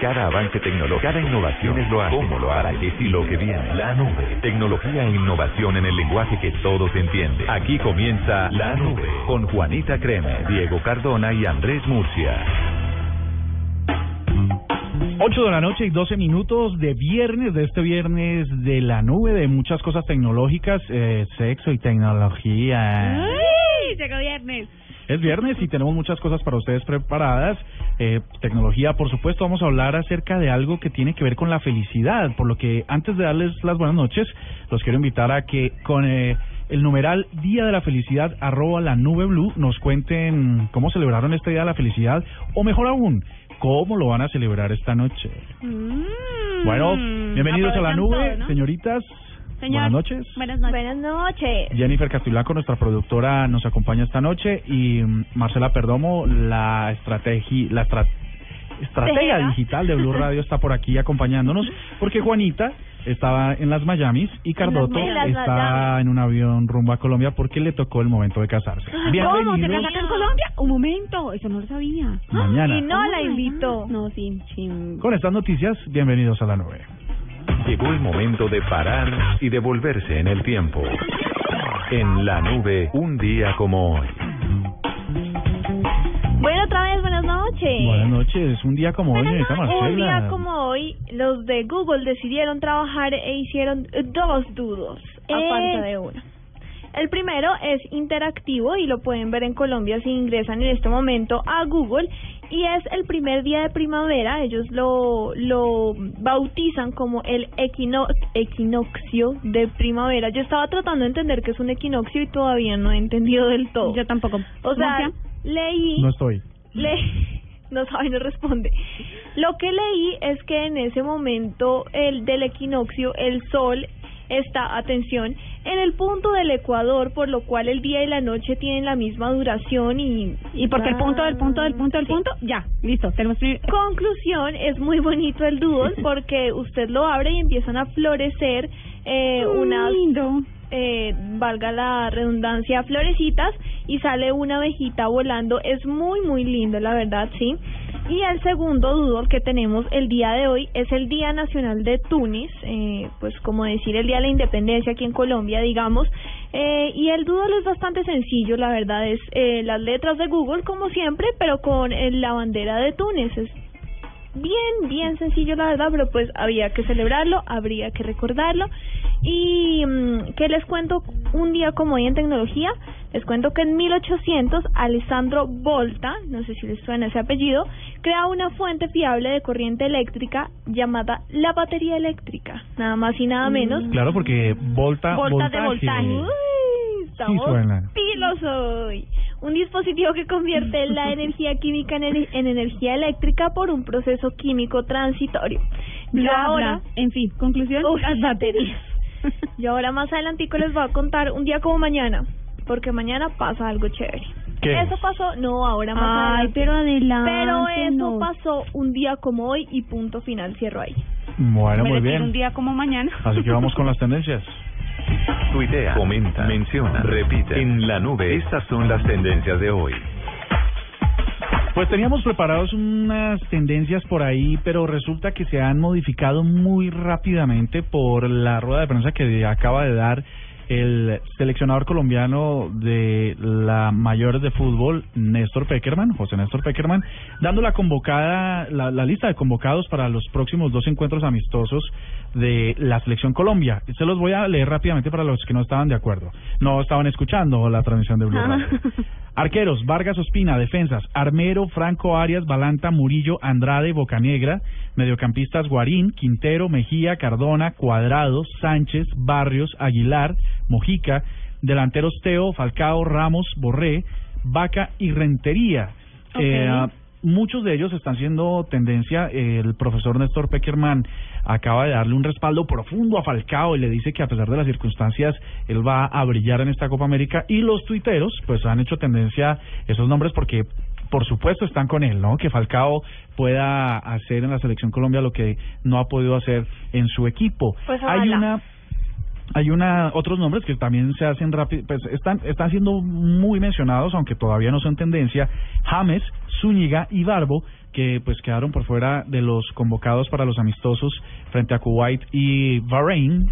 Cada avance tecnológico, cada innovación es lo hace, cómo lo hará, qué y lo que viene. La nube. Tecnología e innovación en el lenguaje que todos entienden. Aquí comienza La Nube con Juanita Creme, Diego Cardona y Andrés Murcia. 8 de la noche y 12 minutos de viernes, de este viernes de la nube, de muchas cosas tecnológicas, eh, sexo y tecnología. ¡Ay! Llegó viernes. Es viernes y tenemos muchas cosas para ustedes preparadas. Eh, tecnología, por supuesto, vamos a hablar acerca de algo que tiene que ver con la felicidad. Por lo que antes de darles las buenas noches, los quiero invitar a que con eh, el numeral Día de la Felicidad, arroba la nube blue, nos cuenten cómo celebraron este Día de la Felicidad o mejor aún, cómo lo van a celebrar esta noche. Mm. Bueno, bienvenidos a la nube, señoritas. Señor, Buenas noches. Buenas noches. Buenas noches. Jennifer Castilaco, nuestra productora, nos acompaña esta noche y mm, Marcela Perdomo, la estrategia, la estra- estratega Estratega. digital de Blue Radio está por aquí acompañándonos porque Juanita estaba en las Miamis y Cardoto En las está en un avión rumbo a Colombia porque le tocó el momento de casarse. ¿Cómo? ¿Se Bienvenidos. casa acá en Colombia? Un momento, eso no lo sabía. Mañana. Y no la invitó. God. No, sí, sí. Con estas noticias, bienvenidos a la nube. Llegó el momento de parar y devolverse en el tiempo. En la nube, un día como hoy. Bueno, otra vez, buenas noches. Buenas noches, un día como hoy, Buenas señorita noches. Marcela. Un día como hoy, los de Google decidieron trabajar e hicieron dos dudos, aparte Eh. de uno. El primero es interactivo y lo pueden ver en Colombia si ingresan en este momento a Google y es el primer día de primavera. Ellos lo, lo bautizan como el equino, equinoccio de primavera. Yo estaba tratando de entender qué es un equinoccio y todavía no he entendido del todo. Yo tampoco. O sea, leí No estoy. le no sabe no responde lo que leí es que en ese momento el del equinoccio el sol está atención en el punto del ecuador por lo cual el día y la noche tienen la misma duración y y porque el punto del punto del punto del Sí. punto, ya, listo, tenemos conclusión es muy bonito el doodle porque usted lo abre y empiezan a florecer eh, unas lindo. eh, valga la redundancia, florecitas y sale una abejita volando. Es muy, muy lindo, la verdad, sí. Y el segundo doodle que tenemos el día de hoy es el Día Nacional de Túnez, eh, pues como decir el Día de la Independencia aquí en Colombia, digamos. Eh, y el doodle es bastante sencillo, la verdad, es eh, las letras de Google como siempre, pero con eh, la bandera de Túnez. Es bien, bien sencillo la verdad, pero pues había que celebrarlo, habría que recordarlo. Y mm, que les cuento un día como hoy en tecnología, les cuento que en 1800 Alessandro Volta, no sé si les suena ese apellido, crea una fuente fiable de corriente eléctrica llamada la batería eléctrica, nada más y nada menos. Claro, porque volta, Volta de voltaje. Uy, estamos suena. pilos hoy. Un dispositivo que convierte la energía química en, ener- en energía eléctrica por un proceso químico transitorio. Bla, ahora, bla. En fin, conclusión, Uf. las baterías. yo ahora más adelantico les voy a contar un día como mañana, porque mañana pasa algo chévere. ¿Qué Eso es? pasó, no, ahora más Ay, adelante. pero adelante. Pero eso pasó un día como hoy y punto final, cierro ahí. Bueno, muy bien. un día como mañana. Así que vamos con las tendencias. Tuitea, comenta, menciona, repite. En la nube, estas son las tendencias de hoy. Pues teníamos preparados unas tendencias por ahí, pero resulta que se han modificado muy rápidamente por la rueda de prensa que acaba de dar el seleccionador colombiano de la mayor de fútbol, Néstor Peckerman, José Néstor Peckerman, dando la convocada, la, la lista de convocados para los próximos dos encuentros amistosos de la selección Colombia. Se los voy a leer rápidamente para los que no estaban de acuerdo, no estaban escuchando la transmisión de Blue Radio. Arqueros, Vargas Ospina, defensas, Armero, Franco Arias, Balanta, Murillo, Andrade, Bocanegra, mediocampistas Guarín, Quintero, Mejía, Cardona, Cuadrado, Sánchez, Barrios, Aguilar, Mojica, delanteros Teo, Falcao, Ramos, Borré, Vaca y Rentería. Eh, muchos de ellos están siendo tendencia. El profesor Néstor Peckerman acaba de darle un respaldo profundo a Falcao y le dice que a pesar de las circunstancias, él va a brillar en esta Copa América. Y los tuiteros, pues han hecho tendencia esos nombres porque por supuesto están con él, ¿no? Que Falcao pueda hacer en la selección Colombia lo que no ha podido hacer en su equipo. Pues Hay una hay una otros nombres que también se hacen rápido, pues están están siendo muy mencionados, aunque todavía no son tendencia. James, Zúñiga y Barbo que pues quedaron por fuera de los convocados para los amistosos frente a Kuwait y Bahrein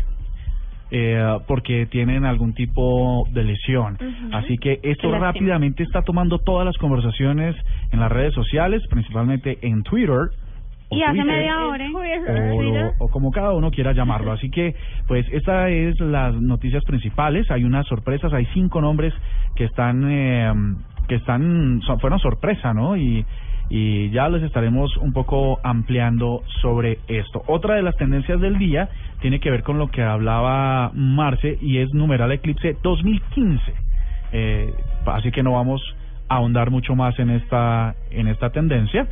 eh, porque tienen algún tipo de lesión. Así que esto rápidamente está tomando todas las conversaciones en las redes sociales, principalmente en Twitter. Y hace Twitter, media hora. o, o como cada uno quiera llamarlo. Así que, pues, esta es las noticias principales. Hay unas sorpresas, hay cinco nombres que están, eh, que están, son- fueron sorpresa, ¿no? Y, y ya les estaremos un poco ampliando sobre esto. Otra de las tendencias del día tiene que ver con lo que hablaba Marce y es numeral eclipse 2015. Eh, así que no vamos a ahondar mucho más en esta, en esta tendencia.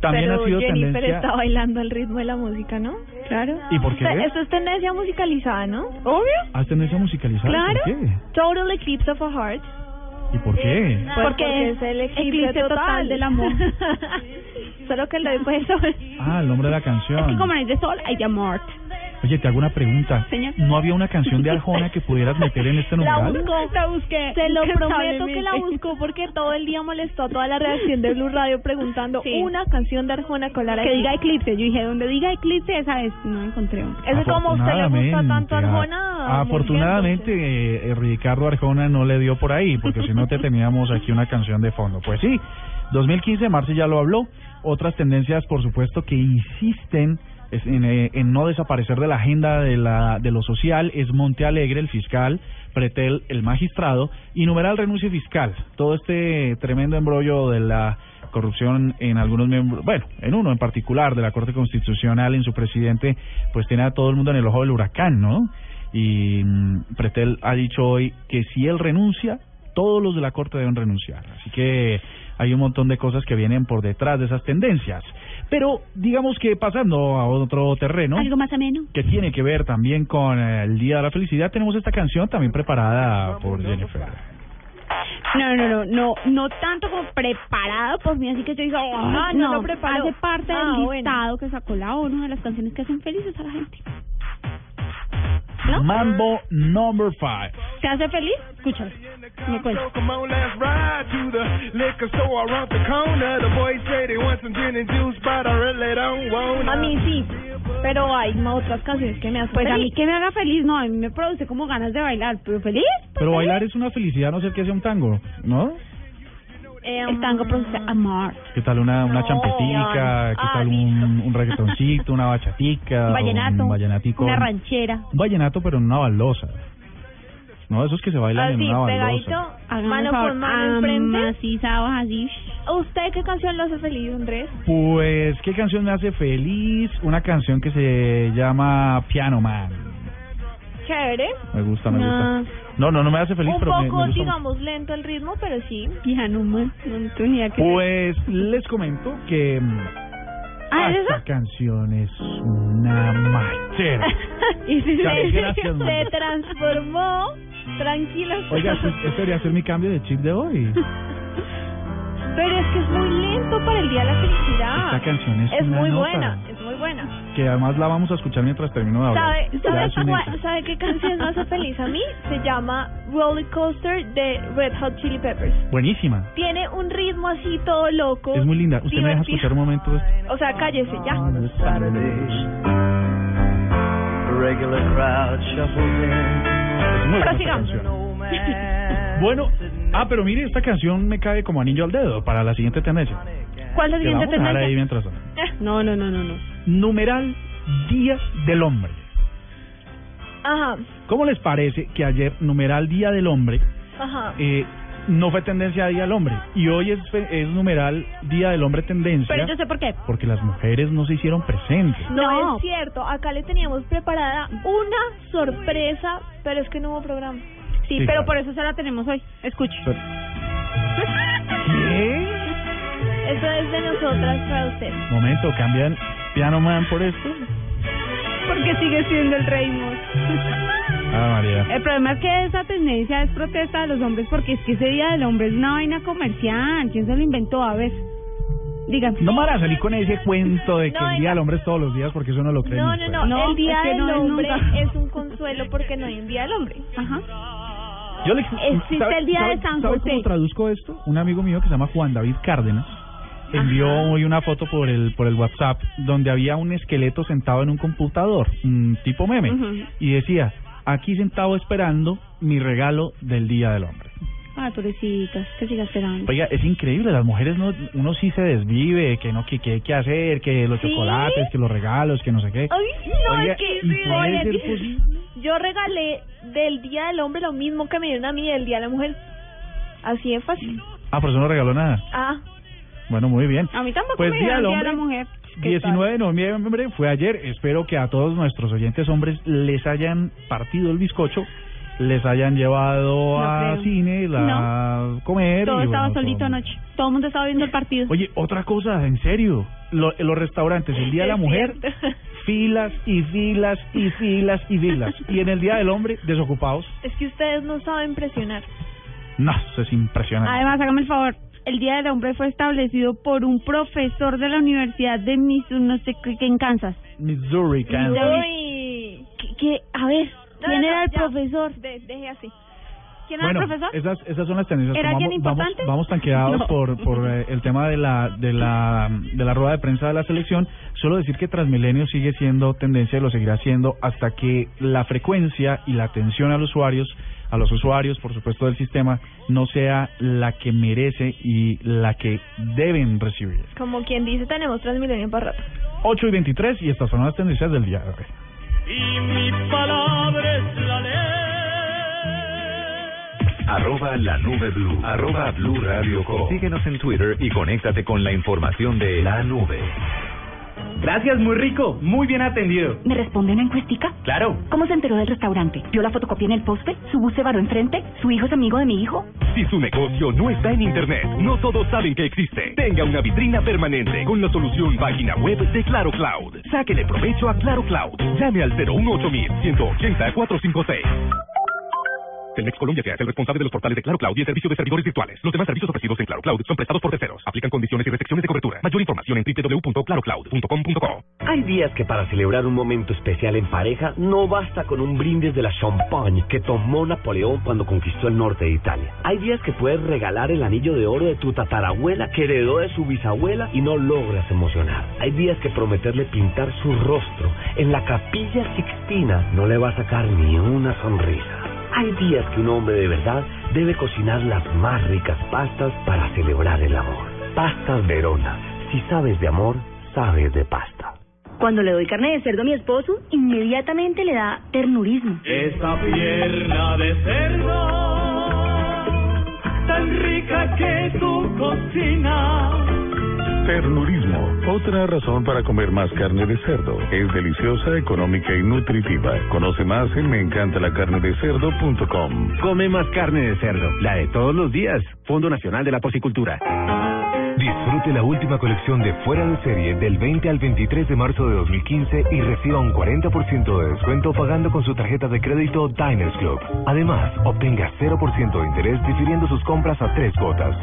También Pero ha sido Jennifer tendencia. está bailando al ritmo de la música, ¿no? Claro. ¿Y por qué? O sea, Esto es tendencia musicalizada, ¿no? Obvio. ¿Has tendencia musicalizada? Claro. ¿Por qué? Total Eclipse of a Heart. ¿Y por qué? Pues Porque es el eclipse, eclipse total del amor. Solo que lo de pues, sol. Ah, el nombre de la canción. Es que como no es de sol, hay de amor. Oye, te hago una pregunta. Señor. ¿No había una canción de Arjona que pudieras meter en este La numeral? buscó, La busqué. Se lo prometo que la buscó porque todo el día molestó a toda la redacción de Blue Radio preguntando Sí. una canción de Arjona con la Que diga eclipse. Yo dije, donde diga eclipse, esa vez no encontré una. Es como a usted le gusta tanto Afortunadamente, Arjona. Afortunadamente, eh, Ricardo Arjona no le dio por ahí, porque si no te teníamos aquí una canción de fondo. Pues sí, 2015, Marce ya lo habló. Otras tendencias, por supuesto, que insisten es- en, eh, en no desaparecer de la agenda de, la, de lo social es Monte Alegre, el fiscal, Pretel, el magistrado, y numeral renuncia fiscal. Todo este tremendo embrollo de la corrupción en algunos miembros, bueno, en uno en particular de la Corte Constitucional, en su presidente, pues tiene a todo el mundo en el ojo del huracán, ¿no? Y mm, Pretel ha dicho hoy que si él renuncia, todos los de la Corte deben renunciar. Así que hay un montón de cosas que vienen por detrás de esas tendencias. Pero digamos que pasando a otro terreno, Algo más ameno. que tiene que ver también con eh, el Día de la Felicidad, tenemos esta canción también preparada por Jennifer. No, no, no, no, no tanto como preparado por mí, así que yo digo, Ah, no lo preparó. hace parte Ah, del bueno. listado que sacó la ONU de las canciones que hacen felices a la gente. ¿No? Mambo number five. ¿Te hace feliz? Escúchalo. Me cuenta. A mí sí, pero hay otras canciones que me hacen Pues a mí feliz. que me haga feliz, no, a mí me produce como ganas de bailar, pero feliz. pues, Pero feliz. bailar es una felicidad, no sé qué sea un tango, ¿no? Eh, El tango produce amor. ¿Qué tal una, una No, champetica? ¿Qué ah, tal un, un reggaetoncito, una bachatica? Un vallenato, Un vallenatico. una ranchera. Un vallenato, pero en una baldosa. No, esos que se bailan en Así, una pegadito, baldosa. Mano con mano enfrente. amacizados así. ¿Usted qué canción lo hace feliz, Andrés? Pues, ¿qué canción me hace feliz? Una canción que se llama Piano Man. Chévere. Me gusta, me No. gusta. No, no, no me hace feliz, Un pero me- me, poco, gusta. digamos, lento el ritmo, pero sí. Piano. No qué Pues les comento que mm, Ah, ¿es esta canción es una machera. Y si Chale, se- gracias. Se transformó. Tranquilo. Oiga, este, este debería ser mi cambio de chip de hoy. Pero es que es muy lento para el Día de la Felicidad. Esta canción es Es una muy nota. buena, es muy buena. Que además la vamos a escuchar mientras termino de hablar. ¿Sabe, sabe, cuál-. ¿Sabe qué canción me hace feliz a mí? Se llama Roller Coaster de Red Hot Chili Peppers. Buenísima. Tiene un ritmo así todo loco. Es muy linda. ¿Usted me deja escuchar un momento? esto? O sea, cállese ya. in. Es muy buena. Bueno, ah, pero mire, esta canción me cae como anillo al dedo para la siguiente tendencia. ¿Cuál es la siguiente vamos a dejar ahí tendencia? mientras tanto. No, no, no, no, no. Numeral Día del Hombre. Ajá, ¿Cómo les parece que ayer, numeral Día del Hombre, ajá. eh, no fue tendencia a Día del Hombre? Y hoy es, numeral Día del Hombre tendencia Pero yo sé por qué. porque las mujeres no se hicieron presentes. No, No. es cierto, acá le teníamos preparada una sorpresa, pero es que no hubo programa. Sí, Sí, pero claro. por eso se la tenemos hoy. Escuche. Pero- ¿Qué? Eso es de nosotras para usted. Momento, cambian Piano Man por esto. Porque sigue siendo el rey. Ah, María. El problema es que esa tendencia es protesta de los hombres porque es que ese Día del Hombre es una vaina comercial. ¿Quién se lo inventó? A ver. Dígame. No me van a salir con ese cuento de que No, el Día del Hombre es todos los días porque eso no lo creen. No, no, no, No, el Día es que del no es Hombre nunca. es un consuelo porque no hay un Día del Hombre. Ajá. Yo le, Existe ¿sabe- el Día sabe- de San ¿sabe José? cómo traduzco esto? Un amigo mío que se llama Juan David Cárdenas envió hoy una foto por el por el WhatsApp donde había un esqueleto sentado en un computador, un tipo meme, y decía, aquí sentado esperando mi regalo del Día del Hombre. Ah, pobrecitas, que siga esperando. Oiga, es increíble, las mujeres no, uno sí se desvive, que no, que, que hay que hacer, que los ¿Sí? chocolates, que los regalos, que no sé qué. Ay, no, Oiga, es que ¿y puede oye, ser posible? yo regalé del Día del Hombre lo mismo que me dieron a mí del Día de la Mujer. Así de fácil. Ah, por eso no regaló nada. Ah, Bueno, muy bien. A mí tampoco Pues me Día dieron del Día de la Hombre, Mujer. ¿Qué 19 de noviembre fue ayer. Espero que a todos nuestros oyentes hombres les hayan partido el bizcocho, les hayan llevado No a creo. cine, la comer. Todo y estaba bueno, solito todo. anoche. Todo el mundo estaba viendo el partido. Oye, otra cosa, en serio. Lo- los restaurantes, el Día de la Mujer, cierto. filas y filas y filas y filas. Y en el Día del Hombre, desocupados. es que ustedes no saben presionar. No, eso es impresionante. Además, hágame el favor. El Día del Hombre fue establecido por un profesor de la Universidad de Missouri, no sé qué, en Kansas. Missouri, Kansas. Uy. ¿Qué, qué? A ver, ¿quién no, era el ya. profesor? De- deje así. ¿Quién era Bueno, el profesor? esas, esas son las tendencias. ¿Era alguien vamos, importante? Vamos, vamos tan quedados No. por, por eh, el tema de la, de, la, de la rueda de prensa de la selección. Solo decir que Transmilenio sigue siendo tendencia y lo seguirá siendo hasta que la frecuencia y la atención a los usuarios, a los usuarios, por supuesto, del sistema, no sea la que merece y la que deben recibir. Como quien dice, tenemos Transmilenio para rato. 8 y 23 y estas son las tendencias del día de hoy. Y mi palabra es la ley. Arroba la nube blue. Arroba blue radio com. Síguenos en Twitter y conéctate con la información de la nube. Gracias, muy rico, muy bien atendido. ¿Me responde una encuestica? Claro. ¿Cómo se enteró del restaurante? ¿Vio la fotocopia en el poste? ¿Su bus se varó enfrente? ¿Su hijo es amigo de mi hijo? Si su negocio no está en Internet, no todos saben que existe. Tenga una vitrina permanente con la solución página web de Claro Cloud. Sáquele provecho a Claro Cloud. Llame al 018 180 456. Telmex Colombia se hace el responsable de los portales de Claro Cloud y el servicio de servidores virtuales. Los demás servicios ofrecidos en Claro Cloud son prestados por terceros. Aplican condiciones y restricciones de cobertura. Mayor información en www.clarocloud.com.co. Hay días que para celebrar un momento especial en pareja no basta con un brindis de la champagne que tomó Napoleón cuando conquistó el norte de Italia. Hay días que puedes regalar el anillo de oro de tu tatarabuela que heredó de su bisabuela y no logras emocionar. Hay días que prometerle pintar su rostro en la capilla Sixtina no le va a sacar ni una sonrisa. Hay días que un hombre de verdad debe cocinar las más ricas pastas para celebrar el amor. Pastas Verona. Si sabes de amor, sabes de pasta. Cuando le doy carne de cerdo a mi esposo, inmediatamente le da ternurismo. Esta pierna de cerdo, tan rica que tu cocina. Ternurismo, otra razón para comer más carne de cerdo. Es deliciosa, económica y nutritiva. Conoce más en meencantalacarnedecerdo.com. Come más carne de cerdo, la de todos los días. Fondo Nacional de la Porcicultura. Disfrute la última colección de Fuera de Serie del 20 al 23 de marzo de 2015 y reciba un 40% de descuento pagando con su tarjeta de crédito Diners Club. Además, obtenga 0% de interés difiriendo sus compras a tres cuotas.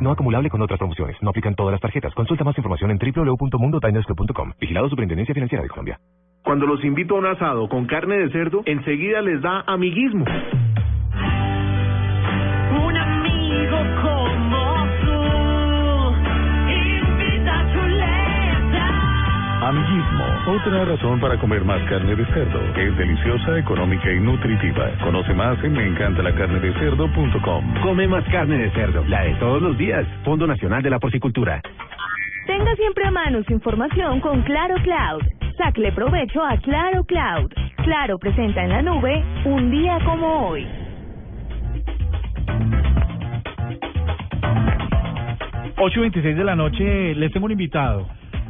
No acumulable con otras promociones. No aplican todas las tarjetas. Consulta más información en www.mundodinersclub.com. Vigilado Superintendencia Financiera de Colombia. Cuando los invito a un asado con carne de cerdo, enseguida les da amiguismo. Amiguismo, otra razón para comer más carne de cerdo. Es deliciosa, económica y nutritiva. Conoce más en meencantalacarnedecerdo.com. Come más carne de cerdo, la de todos los días. Fondo Nacional de la Porcicultura. Tenga siempre a mano su información con Claro Cloud. Sácale provecho a Claro Cloud. Claro presenta en la nube un día como hoy. Ocho y 26 de la noche les tengo un invitado.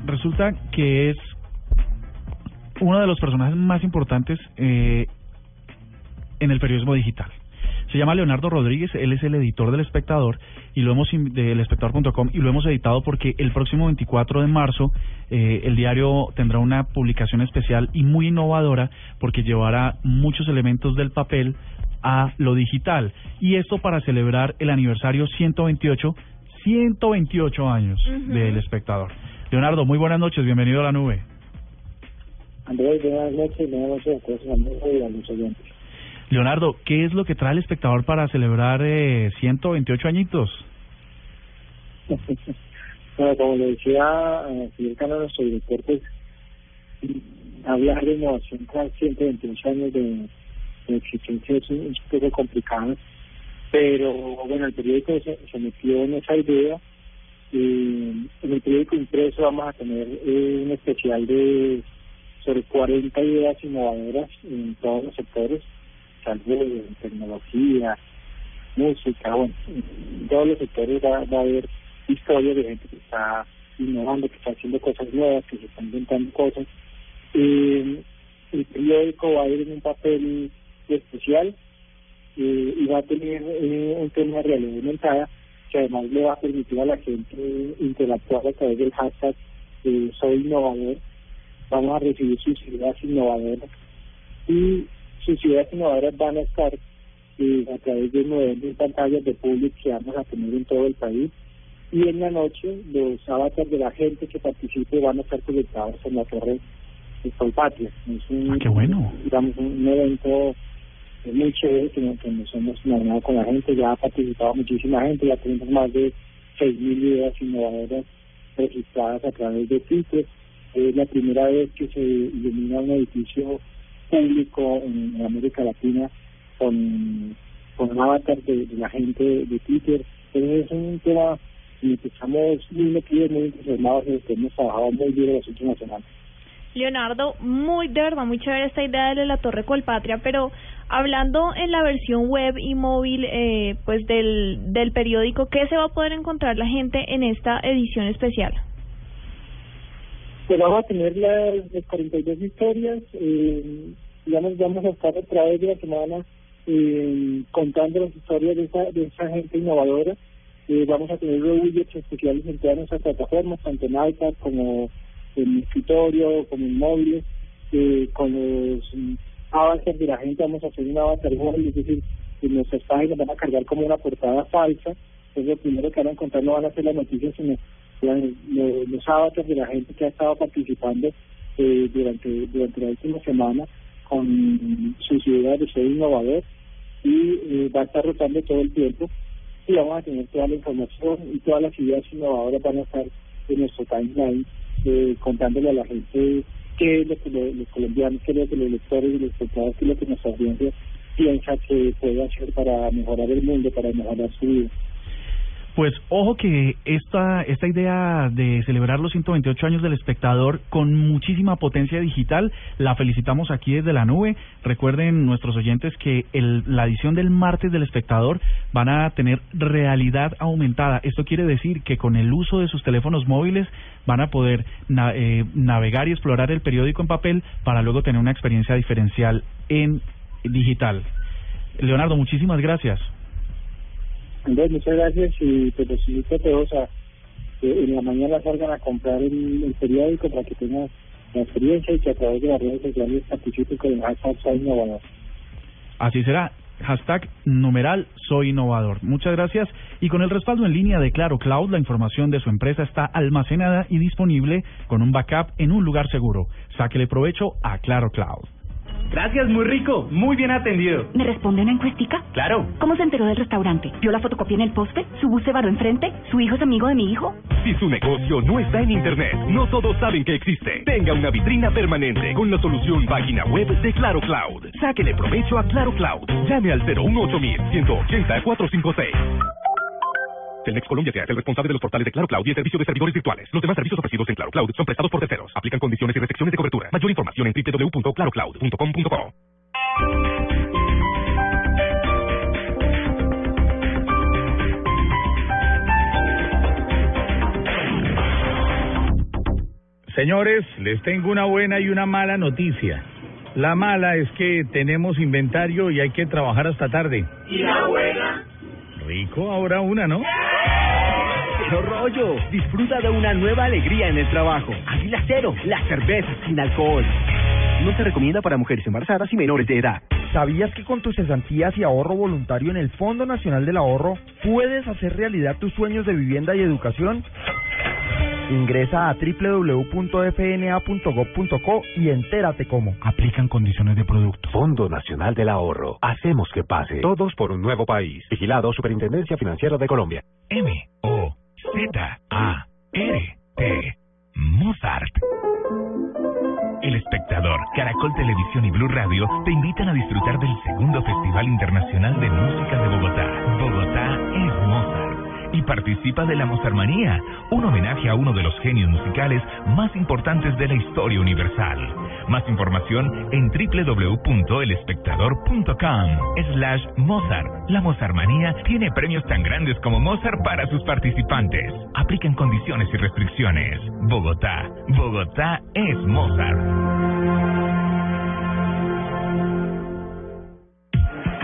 Resulta que es uno de los personajes más importantes eh, en el periodismo digital. Se llama Leonardo Rodríguez, él es el editor del Espectador y lo hemos del espectador.com y lo hemos editado porque el próximo 24 de marzo eh, el diario tendrá una publicación especial y muy innovadora porque llevará muchos elementos del papel a lo digital y esto para celebrar el aniversario 128 128 años del Espectador. Leonardo, muy buenas noches, bienvenido a la nube. Andrés, buenas noches, buenas noches a todos amigos y a los oyentes. Leonardo, ¿qué es lo que trae el espectador para celebrar eh, 128 añitos? bueno, como le decía eh, Fidel Cano, nuestro director, pues hablar de innovación tras 128 años de, de existencia es un, es un poco complicado, pero bueno, el periódico se, se metió en esa idea. Y en el periódico impreso vamos a tener eh, un especial de sobre 40 ideas innovadoras en todos los sectores, salud, tecnología, música, bueno, en todos los sectores va, va a haber historias de gente que está innovando, que está haciendo cosas nuevas, que se están inventando cosas. Eh, el periódico va a ir en un papel especial eh, y va a tener eh, un tema de realidad aumentada que además le va a permitir a la gente interactuar a través del hashtag eh, soy innovador. Vamos a recibir sus ideas innovadoras y sus ideas innovadoras van a estar eh, a través de nueve pantallas de público que vamos a tener en todo el país y en la noche los avatars de la gente que participe van a estar conectados en la torre de Solpatria. Es un, qué bueno. digamos, un evento eh, muy chévere que, nos hemos imaginado con la gente, ya ha participado muchísima gente, ya tenemos más de 6.000 ideas innovadoras registradas a través de Twitter. Es la primera vez que se ilumina un edificio público en, América Latina con, con un avatar de, la gente de Twitter. Entonces es un tema en el que estamos muy metidos, muy entusiasmados y que hemos trabajado muy bien en las últimas semanas. Leonardo, muy de verdad, muy chévere esta idea de la Torre Colpatria, pero hablando en la versión web y móvil eh, pues del, del periódico, ¿qué se va a poder encontrar la gente en esta edición especial? Pues vamos a tener las, las 42 historias, eh, digamos, vamos a estar a través de la semana eh, contando las historias de esa, de esa gente innovadora. Eh, vamos a tener widgets especiales en todas nuestras plataformas, tanto en iPad como en escritorio, como en móviles, eh, con los avatars de la gente, vamos a hacer un avatar móvil, es decir, en nuestras páginas van a cargar como una portada falsa, entonces lo primero que van a encontrar no van a ser las noticias, sino la- lo- los avatars de la gente que ha estado participando eh, durante durante la última semana con sus ideas de ser innovador y eh, va a estar rotando todo el tiempo y vamos a tener toda la información y todas las ideas innovadoras van a estar en nuestro timeline eh, contándole a la gente qué es lo que lo- los colombianos, qué es lo que los lectores y los espectadores, qué es lo que nuestra audiencia piensa que puede hacer para mejorar el mundo, para mejorar su vida. Pues ojo que esta, esta idea de celebrar los 128 años del espectador con muchísima potencia digital, la felicitamos aquí desde la nube. Recuerden nuestros oyentes que el, la edición del martes del espectador van a tener realidad aumentada. Esto quiere decir que con el uso de sus teléfonos móviles van a poder na- eh, navegar y explorar el periódico en papel para luego tener una experiencia diferencial en digital. Leonardo, muchísimas gracias. Andrés, muchas gracias y pues los invito a todos a que en la mañana salgan a comprar el, el periódico para que tengan la experiencia y que a través de las redes sociales participen con el hashtag Soy Innovador. Así será. Hashtag numeral soy innovador. Muchas gracias. Y con el respaldo en línea de Claro Cloud, la información de su empresa está almacenada y disponible con un backup en un lugar seguro. Sáquele provecho a Claro Cloud. Gracias, muy rico, muy bien atendido. ¿Me responde una encuestica? Claro. ¿Cómo se enteró del restaurante? ¿Vio la fotocopia en el poste? ¿Su bus se varó enfrente? ¿Su hijo es amigo de mi hijo? Si su negocio no está en Internet, no todos saben que existe. Tenga una vitrina permanente con la solución página web de Claro Cloud. Sáquele provecho a Claro Cloud. Llame al 018 180 456. Telmex Colombia sea el responsable de los portales de Claro Cloud y el servicio de servidores virtuales. Los demás servicios ofrecidos en Claro Cloud son prestados por terceros. Aplican condiciones y restricciones de cobertura. Mayor información en www.clarocloud.com.co. Señores, les tengo una buena y una mala noticia. La mala es que tenemos inventario y hay que trabajar hasta tarde. ¿Y la buena? Rico, ahora una, ¿no? Rollo. Disfruta de una nueva alegría en el trabajo. Águila Cero, la cerveza sin alcohol. No se recomienda para mujeres embarazadas y menores de edad. ¿Sabías que con tus cesantías y ahorro voluntario en el Fondo Nacional del Ahorro puedes hacer realidad tus sueños de vivienda y educación? Ingresa a www.fna.gov.co y entérate cómo. Aplican condiciones de producto. Fondo Nacional del Ahorro. Hacemos que pase. Todos por un nuevo país. Vigilado Superintendencia Financiera de Colombia. M O Z A R T Mozart. El espectador, Caracol Televisión y Blue Radio te invitan a disfrutar del segundo Festival Internacional de Música de Bogotá. Y participa de la Mozartmanía, un homenaje a uno de los genios musicales más importantes de la historia universal. Más información en www.elespectador.com slash Mozart. La Mozartmanía tiene premios tan grandes como Mozart para sus participantes. Aplican condiciones y restricciones. Bogotá. Bogotá es Mozart.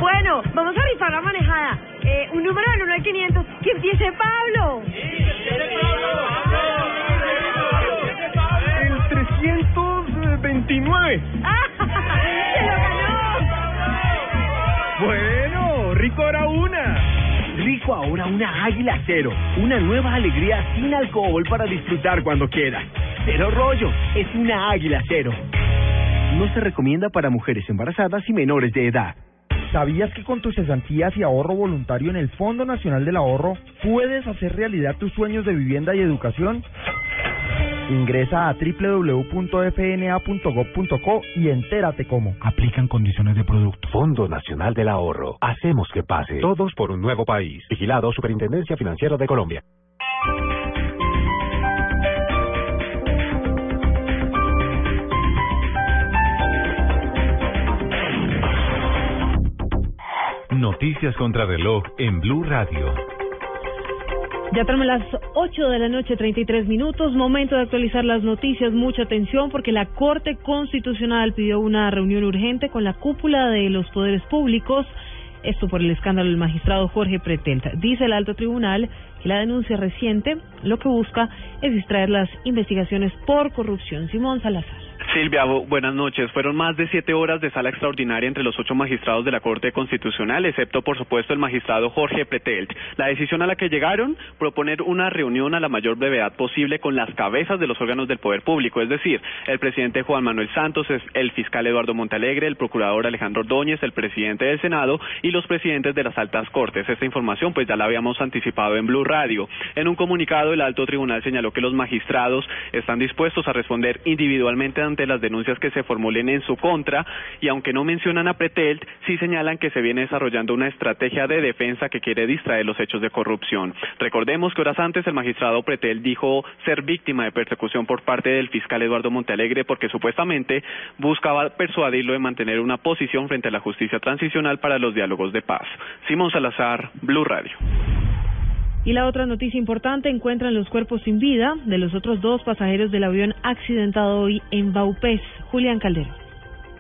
Bueno, vamos a rifar la manejada. Eh, un número del 1 al 500. ¡Que empiece Pablo! El 329. ¡Se lo ganó! Bueno, rico ahora una. Rico ahora una águila cero. Una nueva alegría sin alcohol para disfrutar cuando quiera. Cero rollo. Es una águila cero. No se recomienda para mujeres embarazadas y menores de edad. ¿Sabías que con tus cesantías y ahorro voluntario en el Fondo Nacional del Ahorro puedes hacer realidad tus sueños de vivienda y educación? Ingresa a www.fna.gov.co y entérate cómo. Aplican condiciones de producto. Fondo Nacional del Ahorro. Hacemos que pase. Todos por un nuevo país. Vigilado Superintendencia Financiera de Colombia. Noticias contra reloj en Blue Radio. Ya tenemos las 8 de la noche, 33 minutos. Momento de actualizar las noticias. Mucha atención porque la Corte Constitucional pidió una reunión urgente con la cúpula de los poderes públicos. Esto por el escándalo del magistrado Jorge Pretelt. Dice el alto tribunal que la denuncia reciente lo que busca es distraer las investigaciones por corrupción. Simón Salazar. Silvia, bu- buenas noches. Fueron más de siete horas de sala extraordinaria entre los ocho magistrados de la Corte Constitucional, excepto, por supuesto, el magistrado Jorge Pretelt. La decisión a la que llegaron, proponer una reunión a la mayor brevedad posible con las cabezas de los órganos del poder público, es decir, el presidente Juan Manuel Santos, el fiscal Eduardo Montalegre, el procurador Alejandro Ordóñez, el presidente del Senado y los presidentes de las altas cortes. Esta información, pues ya la habíamos anticipado en Blue Radio. En un comunicado, el alto tribunal señaló que los magistrados están dispuestos a responder individualmente ante las denuncias que se formulen en su contra y aunque no mencionan a Pretelt, sí señalan que se viene desarrollando una estrategia de defensa que quiere distraer los hechos de corrupción. Recordemos que horas antes el magistrado Pretelt dijo ser víctima de persecución por parte del fiscal Eduardo Montalegre porque supuestamente buscaba persuadirlo de mantener una posición frente a la justicia transicional para los diálogos de paz. Simón Salazar, Blue Radio. Y la otra noticia importante, encuentran los cuerpos sin vida de los otros dos pasajeros del avión accidentado hoy en Baupés. Julián Caldero.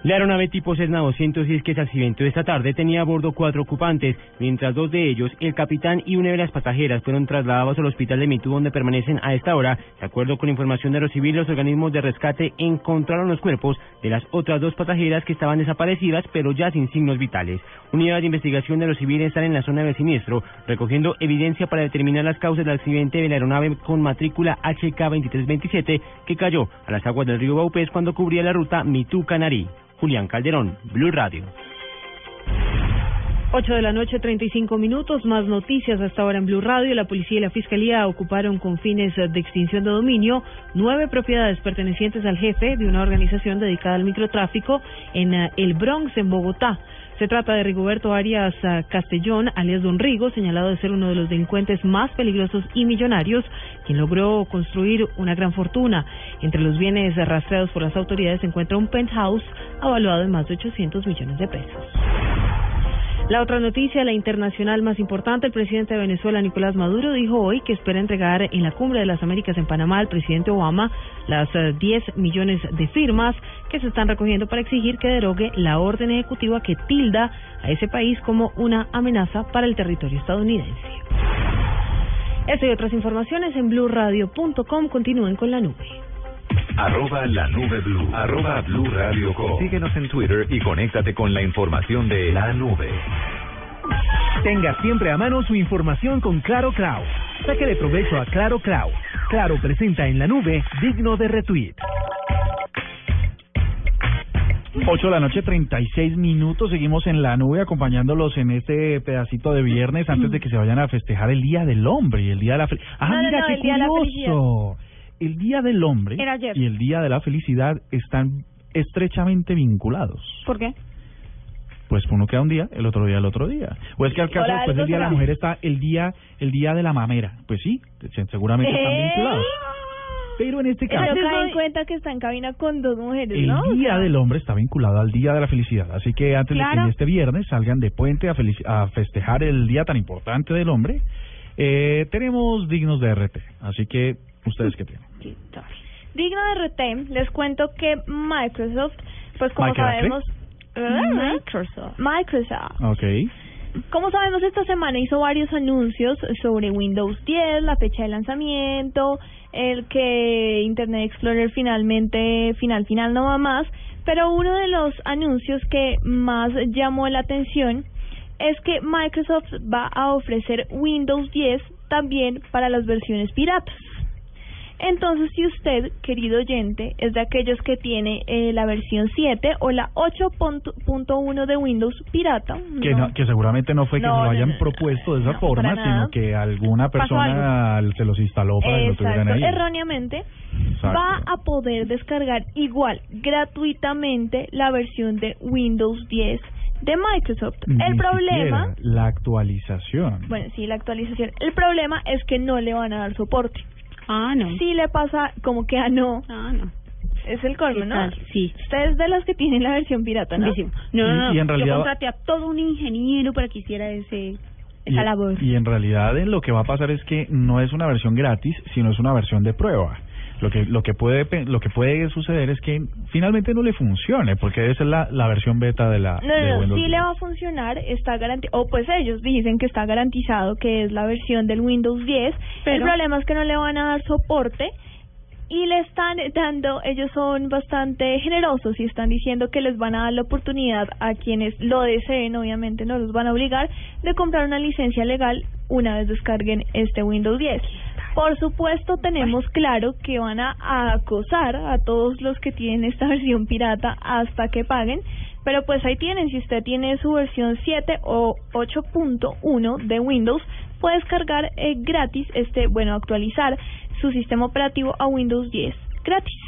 La aeronave tipo Cessna 206 que se accidentó esta tarde tenía a bordo cuatro ocupantes, mientras dos de ellos, el capitán y una de las pasajeras, fueron trasladados al hospital de Mitú donde permanecen a esta hora. De acuerdo con información de los civiles, los organismos de rescate encontraron los cuerpos de las otras dos pasajeras que estaban desaparecidas pero ya sin signos vitales. Unidades de investigación de los civiles están en la zona del siniestro, recogiendo evidencia para determinar las causas del accidente de la aeronave con matrícula HK2327 que cayó a las aguas del río Baupés cuando cubría la ruta Mitú-Canarí. Julián Calderón, Blue Radio. 8 de la noche, 35 minutos. Más noticias hasta ahora en Blue Radio. La policía y la fiscalía ocuparon con fines de extinción de dominio nueve propiedades pertenecientes al jefe de una organización dedicada al microtráfico en eh, el Bronx, en Bogotá. Se trata de Rigoberto Arias eh, Castellón, alias Don Rigo, señalado de ser uno de los delincuentes más peligrosos y millonarios, quien logró construir una gran fortuna. Entre los bienes rastreados por las autoridades se encuentra un penthouse avaluado en más de 800 millones de pesos. La otra noticia, la internacional más importante, el presidente de Venezuela, Nicolás Maduro, dijo hoy que espera entregar en la Cumbre de las Américas en Panamá al presidente Obama las eh, 10 millones de firmas que se están recogiendo para exigir que derogue la orden ejecutiva que tilda a ese país como una amenaza para el territorio estadounidense. Esto y otras informaciones en blueradio.com. Continúen con la nube. Arroba la nube blue. Arroba blue radio com. Síguenos en Twitter y conéctate con la información de la nube. Tenga siempre a mano su información con Claro Cloud. Sáquele provecho a Claro Cloud. Claro presenta en la nube digno de retweet. 8 de la noche, 36 minutos. Seguimos en la nube acompañándolos en este pedacito de viernes antes de que se vayan a festejar el Día del Hombre y el Día de la Ah, No, no, mira no, qué el Día de la curioso. El Día del Hombre Era ayer. y el Día de la Felicidad están estrechamente vinculados. ¿Por qué? Pues uno queda un día, el otro día el otro día. O es que al caso Hola, después del Día de la Mujer está el día el día de la mamera. Pues sí, se- seguramente están ¿Eh? vinculados. Pero en este Pero caso cae en cuenta que está en cabina con dos mujeres, el ¿no? O Día sea, del Hombre está vinculado al Día de la Felicidad. Así que antes de que este viernes salgan de puente a, felici- a festejar el día tan importante del hombre, eh, tenemos dignos de RT. Así que, ¿ustedes qué tienen? Digno de RT, les cuento que Microsoft, pues como ¿Microsoft? sabemos... Microsoft. Microsoft. Ok. Como sabemos, esta semana hizo varios anuncios sobre Windows 10, la fecha de lanzamiento, el que Internet Explorer finalmente, final, final no va más, pero uno de los anuncios que más llamó la atención es que Microsoft va a ofrecer Windows 10 también para las versiones piratas. Entonces, si usted, querido oyente, es de aquellos que tiene eh, la versión 7 o la 8.1 de Windows pirata, Que, no, no- que seguramente no fue que No, se lo hayan propuesto de esa forma, sino que alguna persona se los instaló para que lo tuvieran Exacto, ahí. erróneamente Exacto. va a poder descargar igual gratuitamente la versión de Windows 10 de Microsoft. Ni El problema, la actualización. bueno, sí, la actualización. El problema es que no le van a dar soporte. Ah, no. Si le pasa como que ah no. Ah, no. Es el colmo, ¿Qué ¿no? tal? Sí. Ustedes de los que tienen la versión pirata, ¿no? No, no, no. Y- y en Yo realidad- contraté a todo un ingeniero para que hiciera ese Y, esa labor. y en realidad eh, lo que va a pasar es que no es una versión gratis, sino es una versión de prueba. Lo que lo que puede pe- lo que puede suceder es que finalmente no le funcione, porque esa es la, la versión beta de la No, de no, no, Windows sí 10. le va a funcionar, está garantizado, o pues ellos dicen que está garantizado que es la versión del Windows 10, el problema es que no le van a dar soporte y le están dando, ellos son bastante generosos y están diciendo que les van a dar la oportunidad a quienes lo deseen, obviamente no los van a obligar, de comprar una licencia legal una vez descarguen este Windows 10. Por supuesto, tenemos claro que van a, a acosar a todos los que tienen esta versión pirata hasta que paguen, pero pues ahí tienen, si usted tiene su versión 7 o 8.1 de Windows, puede descargar eh, gratis, este, bueno, actualizar su sistema operativo a Windows 10 gratis.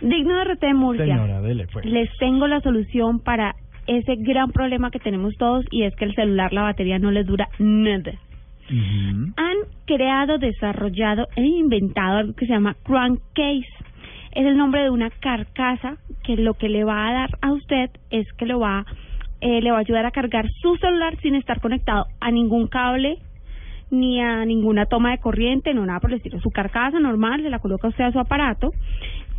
Digno de RT Murcia. Señora, dele pues. Les tengo la solución para ese gran problema que tenemos todos y es que el celular, la batería no les dura nada. Han creado, desarrollado e inventado algo que se llama Crankcase. Es el nombre de una carcasa que lo que le va a dar a usted es que lo va, eh, le va a ayudar a cargar su celular sin estar conectado a ningún cable ni a ninguna toma de corriente, no nada por el estilo. Su carcasa normal se la coloca usted a su aparato.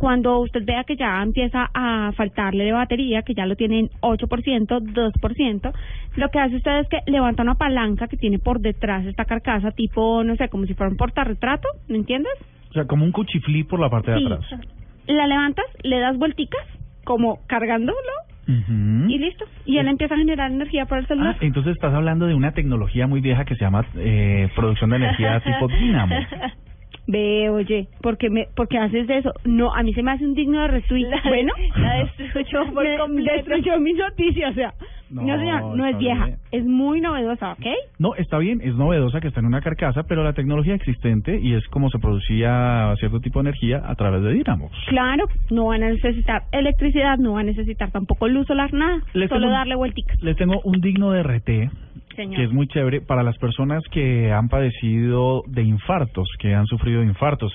Cuando usted vea que ya empieza a faltarle de batería, que ya lo tiene en 8%, 2%, lo que hace usted es que levanta una palanca que tiene por detrás esta carcasa, tipo, no sé, como si fuera un portarretrato, ¿me entiendes? O sea, como un cuchiflí por la parte de Sí. atrás. La levantas, le das vuelticas, como cargándolo, y listo. Y él empieza a generar energía para el celular. Ah, entonces estás hablando de una tecnología muy vieja que se llama eh, producción de energía tipo dínamo. Ve, oye, porque me, porque haces eso. No, a mí se me hace un digno de retweet. La- bueno, la destruyó por Me completo. destruyó mi noticia, o sea. No, No, señor, no es vieja, bien. es muy novedosa, ¿ok? No, está bien, es novedosa que está en una carcasa, pero la tecnología existente y es como se producía cierto tipo de energía a través de dínamos. Claro, no van a necesitar electricidad, no van a necesitar tampoco luz solar, nada. Les solo tengo- darle vuelticas. Les tengo un digno de RT Señor. que es muy chévere para las personas que han padecido de infartos, que han sufrido de infartos.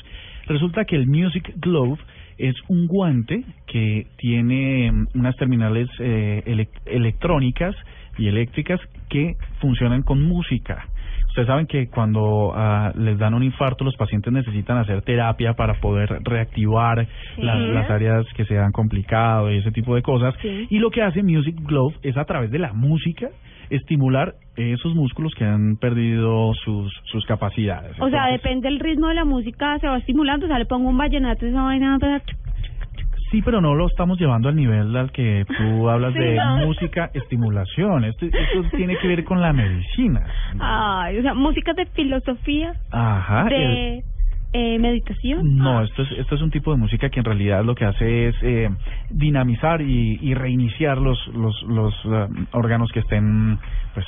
Resulta que el Music Glove Es un guante que tiene mm, unas terminales eh, elec- electrónicas y eléctricas que funcionan con música. Ustedes saben que cuando ah, les dan un infarto los pacientes necesitan hacer terapia para poder reactivar Sí. las, las áreas que se han complicado y ese tipo de cosas. Sí. Y lo que hace Music Glove es a través de la música estimular esos músculos que han perdido sus, sus capacidades. O sea, depende del ritmo de la música, se va estimulando, o sea, le pongo un vallenato, esa vaina... Sí, pero no lo estamos llevando al nivel al que tú hablas Sí, de no. música estimulación. Esto, esto tiene que ver con la medicina. Ay, o sea, música de filosofía, Ajá. el- de eh, meditación. no, esto es, esto es un tipo de música que en realidad lo que hace es eh, dinamizar y, y reiniciar los, los, los eh, órganos que estén, pues,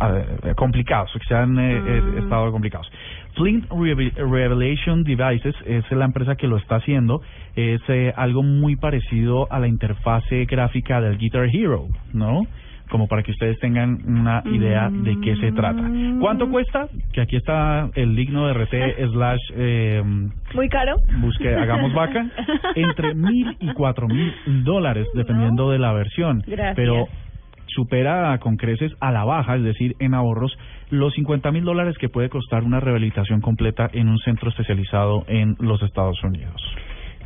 eh, complicados, que se han eh, eh, estado complicados. Flint Reve- Revelation Devices es la empresa que lo está haciendo. Es algo muy parecido a la interfase gráfica del Guitar Hero, ¿no? Como para que ustedes tengan una idea de qué se trata. ¿Cuánto cuesta? Que aquí está el digno de RT slash eh, Muy caro. busque, hagamos vaca, entre mil y cuatro mil dólares, dependiendo de la versión. Gracias. Pero supera con creces a la baja, es decir, en ahorros, los 50 mil dólares que puede costar una rehabilitación completa en un centro especializado en los Estados Unidos.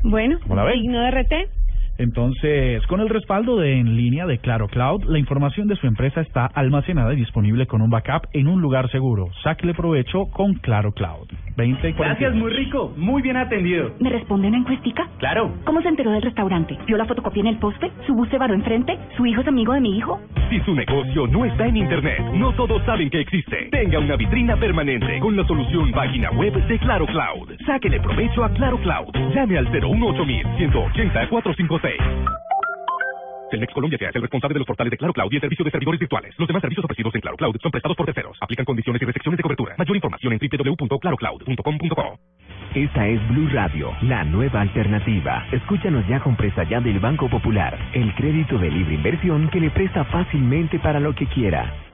Bueno, digno de RT. Entonces, con el respaldo de en línea de Claro Cloud, la información de su empresa está almacenada y disponible con un backup en un lugar seguro. Sáquele provecho con Claro Cloud. 20 y 40. Gracias, muy rico. Muy bien atendido. ¿Me responde una encuestica? Claro. ¿Cómo se enteró del restaurante? ¿Vio la fotocopia en el poste? ¿Su bus se varó enfrente? ¿Su hijo es amigo de mi hijo? Si su negocio no está en Internet, no todos saben que existe. Tenga una vitrina permanente con la solución página web de Claro Cloud. Sáquele provecho a Claro Cloud. Llame al 018 180 456. Telmex Colombia hace el responsable de los portales de Claro Cloud y el servicio de servidores virtuales. Los demás servicios ofrecidos en Claro Cloud son prestados por terceros. Aplican condiciones y restricciones de cobertura. Mayor información en www.clarocloud.com.co. Esta es Blue Radio, la nueva alternativa. Escúchanos ya con presta ya del Banco Popular, el crédito de libre inversión que le presta fácilmente para lo que quiera.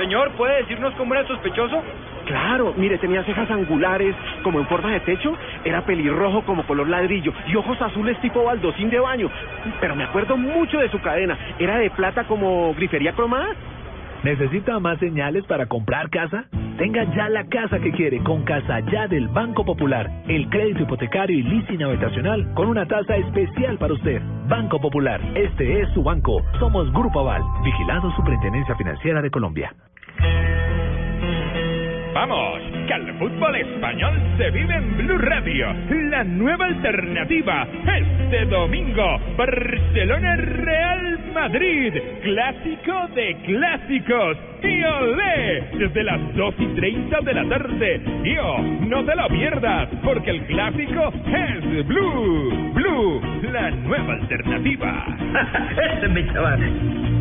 Señor, ¿puede decirnos cómo era el sospechoso? Claro, mire, tenía cejas angulares como en forma de techo, era pelirrojo como color ladrillo y ojos azules tipo baldosín de baño. Pero me acuerdo mucho de su cadena, era de plata como grifería cromada. ¿Necesita más señales para comprar casa? Tenga ya la casa que quiere con Casa Ya del Banco Popular. El crédito hipotecario y leasing habitacional con una tasa especial para usted. Banco Popular, este es su banco. Somos Grupo Aval, vigilado Superintendencia Financiera de Colombia. Vamos, que el fútbol español se vive en Blue Radio, la nueva alternativa. Este domingo, Barcelona Real Madrid, clásico de clásicos. Y olé, desde las 2 y 30 de la tarde. Tío, no te lo pierdas, porque el clásico es Blue. Blue, la nueva alternativa. Ese es mi chaval.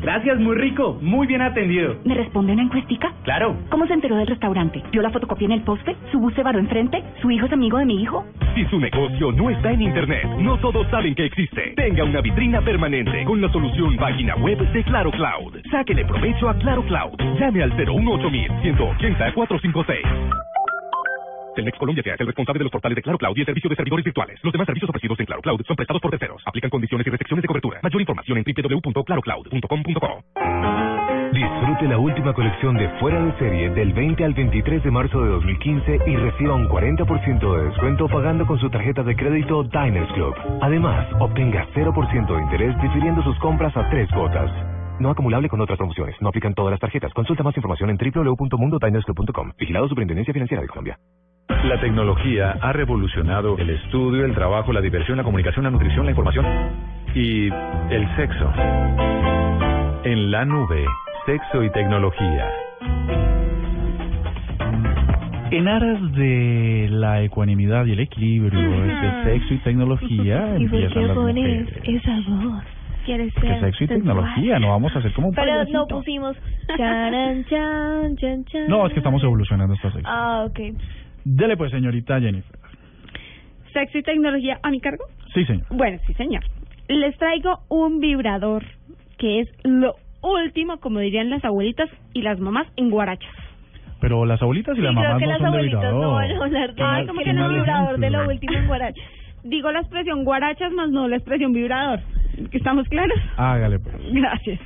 Gracias, muy rico. Muy bien atendido. ¿Me responde una encuestica? Claro. ¿Cómo se enteró del restaurante? ¿Vio la fotocopia en el poste? ¿Su bus se varó enfrente? ¿Su hijo es amigo de mi hijo? Si su negocio no está en Internet, no todos saben que existe. Tenga una vitrina permanente con la solución página web de Claro Cloud. Sáquele provecho a Claro Cloud. Llame al 018 180 456. Telmex Colombia se hace el responsable de los portales de Claro Cloud y el servicio de servidores virtuales. Los demás servicios ofrecidos en Claro Cloud son prestados por terceros. Aplican condiciones y restricciones de cobertura. Mayor información en www.clarocloud.com.co. Disfrute la última colección de Fuera de Serie del 20 al 23 de marzo de 2015 y reciba un 40% de descuento pagando con su tarjeta de crédito Diners Club. Además, obtenga 0% de interés difiriendo sus compras a tres cuotas. No acumulable con otras promociones. No aplican todas las tarjetas. Consulta más información en www.mundodinersclub.com. Vigilado Superintendencia Financiera de Colombia. La tecnología ha revolucionado el estudio, el trabajo, la diversión, la comunicación, la nutrición, la información y el sexo. En la nube, sexo y tecnología. En aras de la ecuanimidad y el equilibrio entre sexo y tecnología, ¿Y por empiezan qué las pones mujeres. esa voz? ¿Quieres Que ser sexo y tecnología, no vamos a hacer como un Pero payasito. no pusimos charan, chan, chan, chan. No, es que estamos evolucionando esta sección. Ah, ok. Dele pues, señorita Jennifer. Sexo y tecnología a mi cargo. Sí, señor. Bueno, sí, señor. Les traigo un vibrador que es lo último, como dirían las abuelitas y las mamás, en guarachas. Pero las abuelitas y Sí, las creo mamás que no las son de abuelitas no van a hablar de Ay, como que no, vibrador de lo último en guaracha. Digo la expresión guarachas más no la expresión vibrador. ¿Estamos claros? Hágale, pues. Gracias.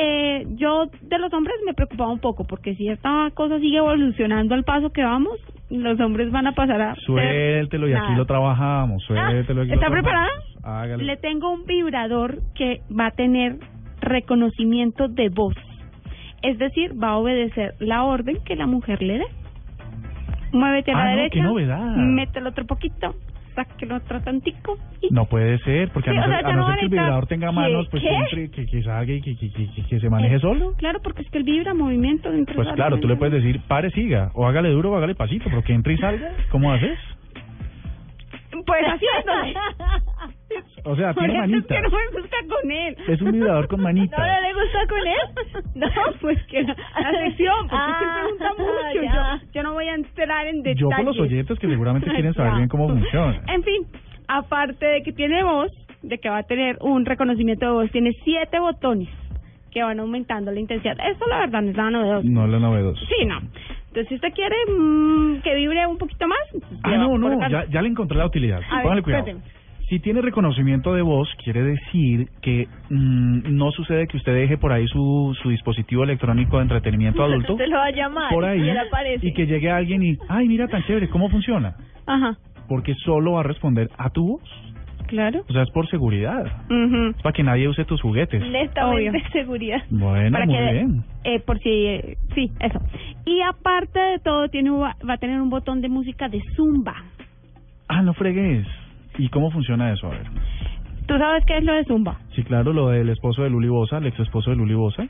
Eh, yo de los hombres me preocupaba un poco porque si esta cosa sigue evolucionando al paso que vamos, los hombres van a pasar a... Suéltelo y aquí lo trabajamos. Suéltelo. y aquí lo ¿Está preparada? Hágale. Le tengo un vibrador que va a tener reconocimiento de voz. Es decir, va a obedecer la orden que la mujer le dé. Muévete a la Ah, no, derecha. qué novedad. Mételo otro poquito. Sáquelo otro tantico. Y No puede ser, porque Sí, a no o ser, sea, a no no ser va que el vibrador tenga ¿Qué? manos, pues ¿Qué? que, entre, que, que salga y que, que, que, que- que se maneje solo. Claro, porque es que él vibra movimiento. entre Pues claro, tú le puedes decir, pare, siga, o hágale duro o hágale pasito, pero que entre y salga, ¿cómo haces? Pues haciéndole. O sea, Por tiene eso es que no me gusta con él. Es un vibrador con manitas. ¿No le gusta con él? No, pues que la, sección, porque Ah, usted pregunta mucho. ya. Yo, yo no voy a entrar en detalles. Yo con los oyentes que seguramente quieren saber bien cómo funciona. En fin, aparte de que tiene voz, de que va a tener un reconocimiento de voz, tiene siete botones que van aumentando la intensidad. Esto la verdad no es nada novedoso. No es la novedosa. Sí, no. Entonces, si usted quiere mm, que vibre un poquito más... Ah, no, no, ya, ya le encontré la utilidad. A ver, Póngale cuidado. cuénteme. Si tiene reconocimiento de voz, quiere decir que mm, no sucede que usted deje por ahí su, su dispositivo electrónico de entretenimiento adulto Se lo va a llamar por ahí y él aparece. y que llegue alguien y, ay, mira tan chévere, ¿cómo funciona? Ajá, Porque solo va a responder a tu voz. claro. O sea, es por seguridad. Ujú. Es para que nadie use tus juguetes. Netamente Obvio. seguridad. Bueno, para muy que bien. eh, por si eh, sí eso y aparte de todo tiene un- va a tener un botón de música de zumba Ah, no fregues. ¿Y cómo funciona eso? A ver. tú sabes qué es lo de zumba Sí, claro, lo del esposo de Luli Bosa, el ex esposo de Luli Bosa,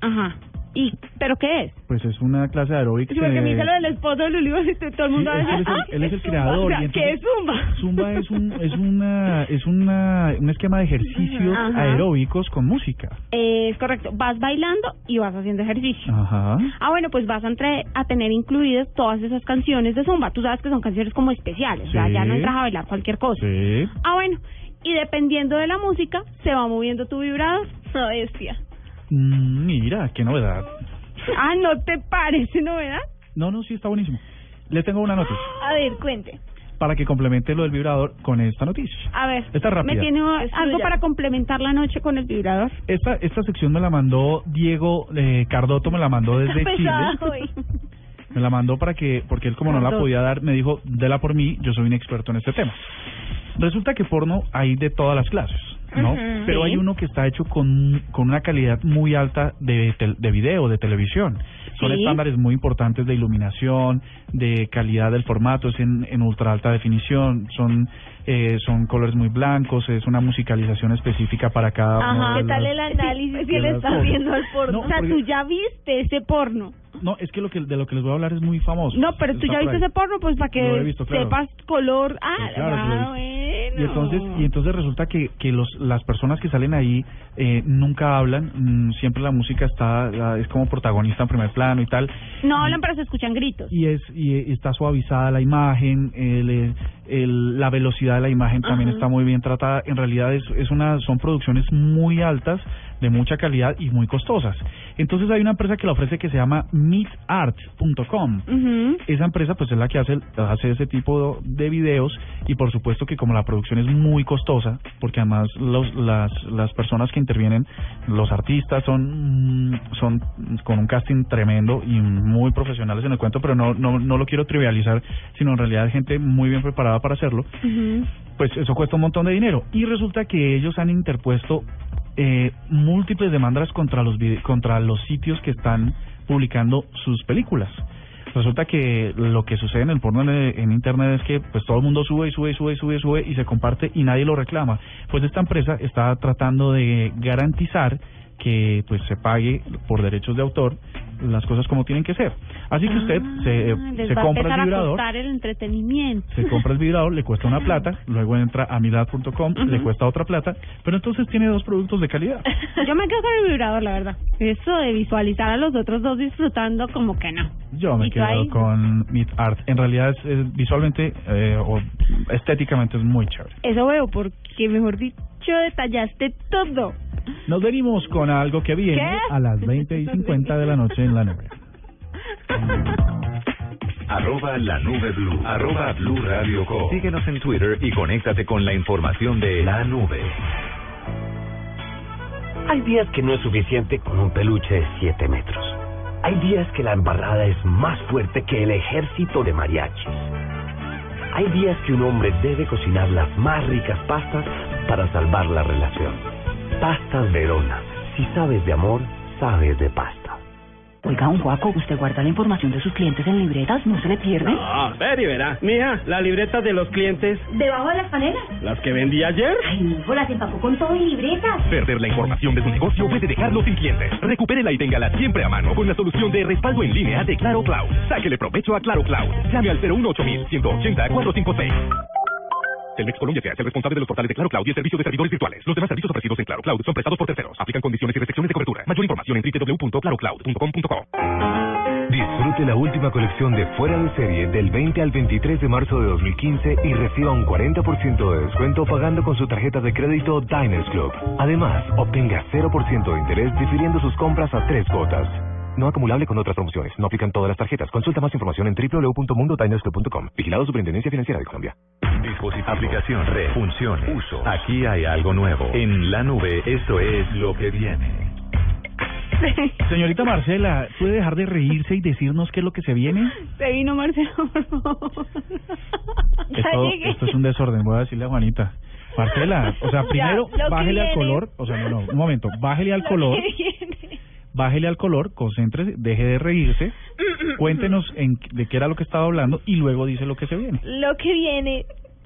ajá y pero qué es pues es una clase de aeróbics. Sí, porque me dice lo del esposo de y todo el mundo Sí, va a es que decir, él es el- él es el "Ah, creador, o sea, ¿qué es zumba Zumba es un es una es una un esquema de ejercicios Ajá. aeróbicos con música. Eh, es correcto vas bailando y vas haciendo ejercicio Ajá. Ah, bueno, pues vas a, entre, a tener incluidas todas esas canciones de Zumba. Tú sabes que son canciones como especiales, o sea, Sí. ya no entras a bailar cualquier cosa. Sí. Ah, bueno, y dependiendo de la música, se va moviendo tu vibrador. No, bestia. Mm, mira, qué novedad. Ah, ¿no te parece novedad? No, no, sí está buenísimo. Le tengo una noticia A ver, cuente. para que complemente lo del vibrador con esta noticia. A ver, Está rápida. ¿me tiene algo para complementar la noche con el vibrador? Esta esta sección me la mandó Diego eh, Cardoto, me la mandó desde Chile. Hoy. Me la mandó para que, porque él como no la podía dar, me dijo, dela por mí, yo soy un experto en este tema. Resulta que porno hay de todas las clases, ¿no? Pero Sí. hay uno que está hecho con, con una calidad muy alta de, tel- de video, de televisión. Son Sí. estándares muy importantes de iluminación, de calidad del formato, es en, en ultra alta definición, son eh, son colores muy blancos, es una musicalización específica para cada Ajá, de ¿qué tal el análisis que le las está cosas. haciendo al porno? No, o sea, porque- tú ya viste ese porno. No, es que lo que de lo que les voy a hablar es muy famoso. No, pero tú ya viste ese porno, pues para que visto, claro. sepas color. Ah, claro, ah, bueno. Y entonces, y entonces resulta que, que los, las personas que salen ahí eh, nunca hablan, mm, siempre la música está, la- es como protagonista en primer plano y tal, No hablan, pero se escuchan gritos. y es y está suavizada la imagen, el, el- la velocidad de la imagen también Ajá. está muy bien tratada. En realidad es, es una, son producciones muy altas, de mucha calidad y muy costosas. Entonces hay una empresa que la ofrece que se llama meetart.com. Ujú. Esa empresa pues es la que hace, hace ese tipo de videos y por supuesto que como la producción es muy costosa, porque además los, las, las personas que intervienen, los artistas son, mm, son con un casting tremendo y muy profesionales en el cuento, pero no, no, no lo quiero trivializar, sino en realidad gente muy bien preparada para hacerlo, pues eso cuesta un montón de dinero. Y resulta que ellos han interpuesto eh, múltiples demandas contra los contra los sitios que están publicando sus películas. Resulta que lo que sucede en el porno en, internet es que pues todo el mundo sube y sube sube sube sube y se comparte y nadie lo reclama. Pues esta empresa está tratando de garantizar que pues se pague por derechos de autor las cosas como tienen que ser. Así que usted se, Ah, les se a compra el a vibrador costar el entretenimiento. se compra el vibrador, le cuesta una plata, luego entra a milad.com, le cuesta otra plata, pero entonces tiene dos productos de calidad. Yo me quedo con el vibrador, la verdad. Eso de visualizar a los otros dos disfrutando, como que no. Yo me ¿Y tú quedo ahí? con Meet Art. En realidad, es, es visualmente eh, o estéticamente es muy chévere. Eso veo, porque mejor dicho, detallaste todo. Nos venimos con algo que viene ¿Qué? a las 20 y 50 de la noche en la nube. Arroba la nube blue. Arroba blue radio com. Síguenos en Twitter y conéctate con la información de la nube. Hay días que no es suficiente con un peluche de 7 metros. Hay días que la embarrada es más fuerte que el ejército de mariachis. Hay días que un hombre debe cocinar las más ricas pastas para salvar la relación. Pastas Verona. Si sabes de amor, sabes de pasta. Oiga, un Juaco, ¿usted guarda la información de sus clientes en libretas? ¿No se le pierde? Ah, ver y verá. Mija, la libreta de los clientes, ¿Debajo de las panelas? las que vendí ayer. Ay, hijo, las empacó con todo y libretas. Perder la información de su negocio puede dejarlo sin clientes. Recupérela y téngala siempre a mano con la solución de respaldo en línea de Claro Cloud. Sáquele provecho a Claro Cloud. Llame al 018 180 456. Telmex Colombia S.A. es el responsable de los portales de Claro Cloud y el servicio de servidores virtuales. Los demás servicios ofrecidos en Claro Cloud son prestados por terceros. Aplican condiciones y restricciones de cobertura. Mayor información en www.clarocloud.com.co. Disfrute la última colección de Fuera de Serie del 20 al 23 de marzo de 2015 y reciba un 40% de descuento pagando con su tarjeta de crédito Diners Club. Además, obtenga 0% de interés difiriendo sus compras a tres cuotas. No acumulable con otras promociones. No aplican todas las tarjetas. Consulta más información en www.mundotinersclub.com. Vigilado Superintendencia Financiera de Colombia. Dispositivo, aplicación, red, función, uso. Aquí hay algo nuevo. En la nube, esto es lo que viene. Señorita Marcela, ¿puede dejar de reírse y decirnos qué es lo que se viene? Se vino Marcelo, por favor. Esto, esto es un desorden, voy a decirle a Juanita. Marcela, o sea, Ya, primero lo que bájele al viene. color, o sea, no, no, un momento, bájele al color, bájele al color, concéntrese, deje de reírse, cuéntenos en, de qué era lo que estaba hablando y luego dice lo que se viene. Lo que viene,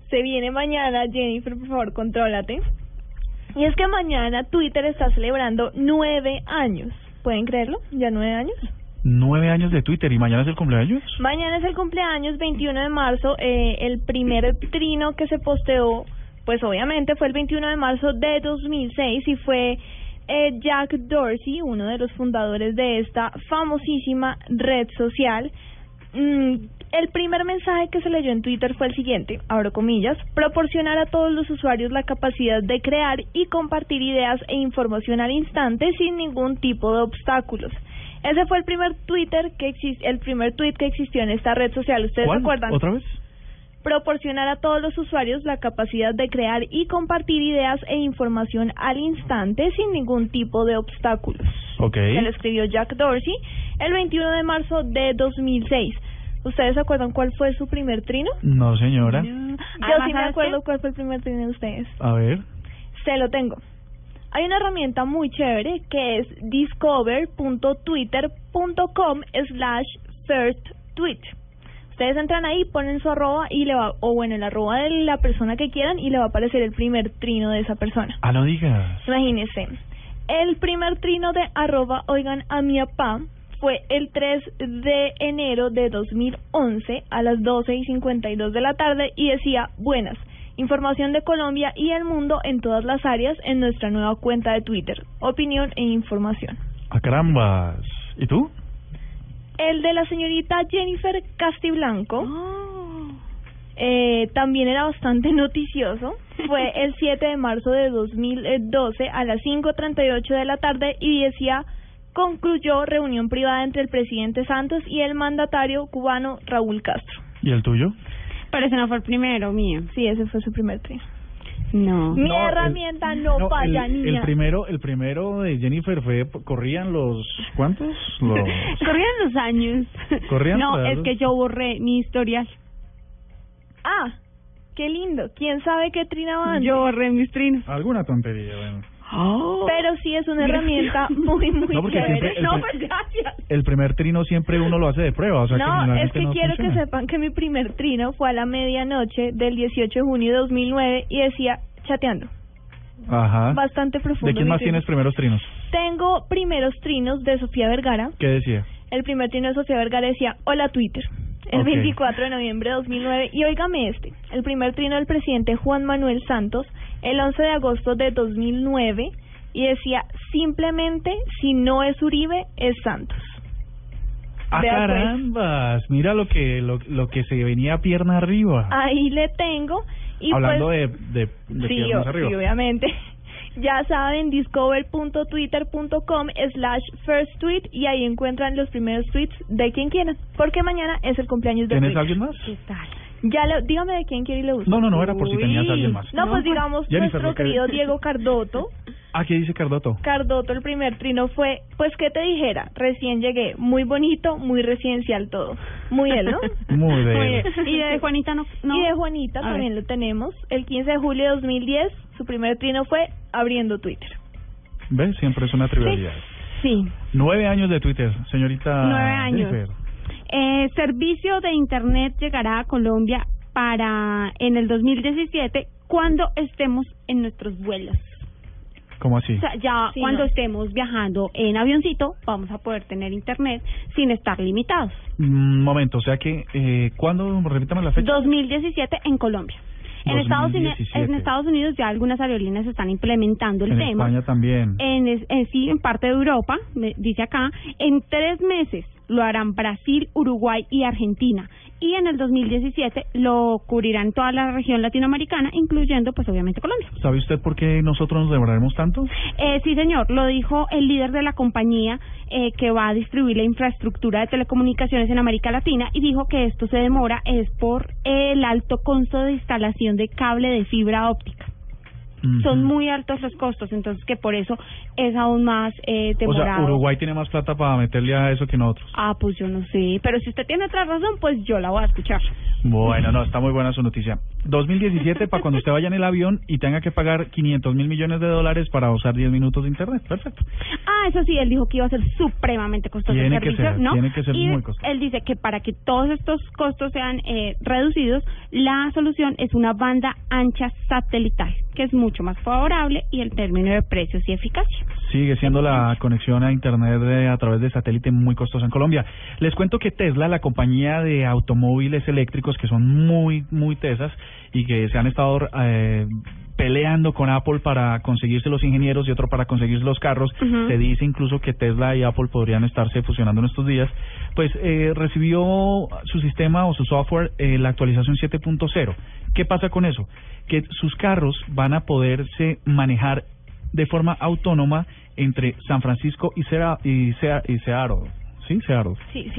se viene mañana, Jennifer, por favor, contrólate. Y es que mañana Twitter está celebrando nueve años. ¿Pueden creerlo? ¿Ya nueve años? Nueve años de Twitter y mañana es el cumpleaños. Mañana es el cumpleaños, 21 de marzo. Eh, el primer trino que se posteó, pues obviamente fue el 21 de marzo de 2006 y fue eh, Jack Dorsey, uno de los fundadores de esta famosísima red social. Mm, el primer mensaje que se leyó en Twitter fue el siguiente, abro comillas, proporcionar a todos los usuarios la capacidad de crear y compartir ideas e información al instante sin ningún tipo de obstáculos. Ese fue el primer Twitter que existe, el primer tweet que existió en esta red social. ¿Ustedes ¿Cuál? acuerdan? ¿Otra vez? Proporcionar a todos los usuarios la capacidad de crear y compartir ideas e información al instante sin ningún tipo de obstáculos. Ok. Se lo escribió Jack Dorsey el 21 de marzo de 2006. ¿Ustedes se acuerdan cuál fue su primer trino? No, señora. Yo Además, sí me ¿sabes acuerdo cuál fue el primer trino de ustedes. A ver. Se lo tengo. Hay una herramienta muy chévere que es discover.twitter.com slash first tweet. Ustedes entran ahí, ponen su arroba y le va, o bueno, el arroba de la persona que quieran y le va a aparecer el primer trino de esa persona. Ah, no digas. Imagínense, el primer trino de arroba oigan a mi papá fue el 3 de enero de 2011 a las 12 y 52 de la tarde y decía, buenas, información de Colombia y el mundo en todas las áreas en nuestra nueva cuenta de Twitter, opinión e información. A carambas. ¿Y tú? El de la señorita Jennifer Castiblanco eh, también era bastante noticioso. Fue el 7 de marzo de 2012 a las 5.38 de la tarde y decía, concluyó reunión privada entre el presidente Santos y el mandatario cubano Raúl Castro. ¿Y el tuyo? Pero ese no fue el primero, mío. Sí, ese fue su primer trino. No. Mi No, el- herramienta no, No, falla, el, niña. el primero, el primero de Jennifer fue corrían los ¿cuántos? Los Corrían los años. Corrían No, los- es que yo borré mi historial. Ah, qué lindo. ¿Quién sabe qué trinaba antes? Yo borré mis trinos. alguna tontería, bueno. Pero sí es una Gracias. herramienta muy, muy No, chévere. el no, pues gracias. El primer trino siempre uno lo hace de prueba, o sea que no, es que no quiero funciona. que sepan que mi primer trino fue a la medianoche del 18 de junio de 2009 y decía chateando. Ajá. Bastante profundo. ¿De quién más trino. tienes primeros trinos? Tengo primeros trinos de Sofía Vergara. ¿Qué decía? El primer trino de Sofía Vergara decía, hola Twitter. El Ok. 24 de noviembre de 2009. Y óigame este. El primer trino del presidente Juan Manuel Santos. El 11 de agosto de 2009. Y decía, simplemente, si no es Uribe, es Santos. ¡Ah, pues. carambas! Mira lo que lo, lo que se venía pierna arriba. Ahí le tengo. Y Hablando pues, de, de, de sí, piernas arriba. sí, obviamente. Ya saben, discover.twitter.com slash first tweet y ahí encuentran los primeros tweets de quien quieran, porque mañana es el cumpleaños de ¿Tienes Twitter. alguien más? ¿Qué tal? Ya lo, dígame de quién quiere y le gusta. No, no, no, era por si tenías Uy. alguien más. No, pues digamos Jennifer, nuestro lo que- querido Diego Cardoto. Ah, ¿qué dice Cardoto? Cardoto, el primer trino fue, pues, ¿qué te dijera? Recién llegué, muy bonito, muy residencial todo. Muy él, ¿no? Muy de él. Y de Juanita no, Y de Juanita A también lo tenemos. El 15 de julio de 2010, su primer trino fue abriendo Twitter. ¿Ves? Siempre es una trivialidad. Sí, Nueve años de Twitter, señorita Nueve años. Jennifer. Eh, servicio de Internet llegará a Colombia para en el 2017 cuando estemos en nuestros vuelos. ¿Cómo así? O sea, ya Sí, cuando no. estemos viajando en avioncito vamos a poder tener Internet sin estar limitados. Un momento, o sea que, eh, ¿cuándo? Repítame la fecha. 2017 en Colombia. En Estados, Unidos, 2017. en Estados Unidos ya algunas aerolíneas están implementando el en tema. España también. En, es- en sí, en parte de Europa, me dice acá, en tres meses lo harán Brasil, Uruguay y Argentina. Y en el 2017 lo cubrirán toda la región latinoamericana, incluyendo, pues obviamente, Colombia. ¿Sabe usted por qué nosotros nos demoraremos tanto? Eh, sí, señor, lo dijo el líder de la compañía eh, que va a distribuir la infraestructura de telecomunicaciones en América Latina y dijo que esto se demora es por el alto costo de instalación de cable de fibra óptica. Son muy altos los costos, entonces que por eso es aún más eh, O sea. Uruguay tiene más plata para meterle a eso que nosotros. Ah, pues yo no sé, pero si usted tiene otra razón, pues yo la voy a escuchar. Bueno, no, está muy buena su noticia. 2017 para cuando usted vaya en el avión y tenga que pagar 500 mil millones de dólares para usar 10 minutos de internet. Perfecto. Ah, eso sí, él dijo que iba a ser supremamente costoso Tiene el que servicio, ser, ¿no? tiene que ser y muy costoso. él dice que para que todos estos costos sean eh, reducidos, la solución es una banda ancha satelital, que es mucho más favorable y el término de precios y eficacia. Sigue siendo la conexión a Internet de- a través de satélite muy costosa en Colombia. Les cuento que Tesla, la compañía de automóviles eléctricos que son muy, muy tesas y que se han estado eh, peleando con Apple para conseguirse los ingenieros y otro para conseguirse los carros, se dice incluso que Tesla y Apple podrían estarse fusionando en estos días, pues eh, recibió su sistema o su software eh, la actualización 7.0. ¿Qué pasa con eso? Que sus carros van a poderse manejar de forma autónoma entre San Francisco y, Sera- y, Sea- y Seattle. ¿Sí? Seattle. Sí.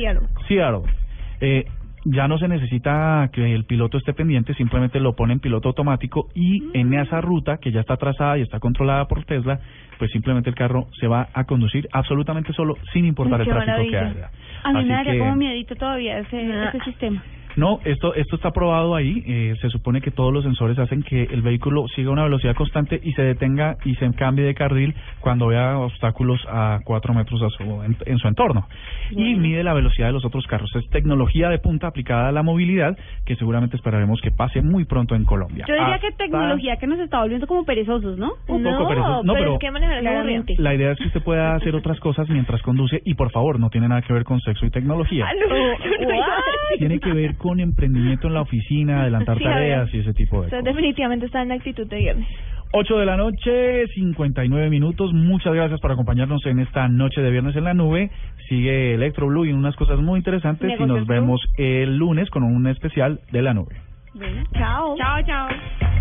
Seattle. Eh, ya no se necesita que el piloto esté pendiente, simplemente lo pone en piloto automático y en esa ruta que ya está trazada y está controlada por Tesla, pues simplemente el carro se va a conducir absolutamente solo sin importar Qué el tráfico que haya. A mí Así me daría que- como miedito todavía ese, Ah. ese sistema. No, esto esto está probado ahí. eh, se supone que todos los sensores hacen que el vehículo siga una velocidad constante y se detenga y se cambie de carril cuando vea obstáculos a cuatro metros a su, en, en su entorno. Y mide la velocidad de los otros carros. Es tecnología de punta aplicada a la movilidad que seguramente esperaremos que pase muy pronto en Colombia. Yo diría Hasta- que tecnología que nos está volviendo como perezosos, ¿no? Un poco perezosos. No, pero- es que manejar es. Claramente. La idea es que usted pueda hacer otras cosas mientras conduce y por favor no tiene nada que ver con sexo y tecnología. Ah. Tiene que ver con emprendimiento en la oficina, adelantar Sí, tareas y ese tipo de Usted cosas. definitivamente está en la actitud de viernes. 8 de la noche, 59 minutos. Muchas gracias por acompañarnos en esta noche de viernes en la nube. Sigue Electro Blue y unas cosas muy interesantes y nos Blue. vemos el lunes con un especial de la nube. Bueno, chao. Chao, chao.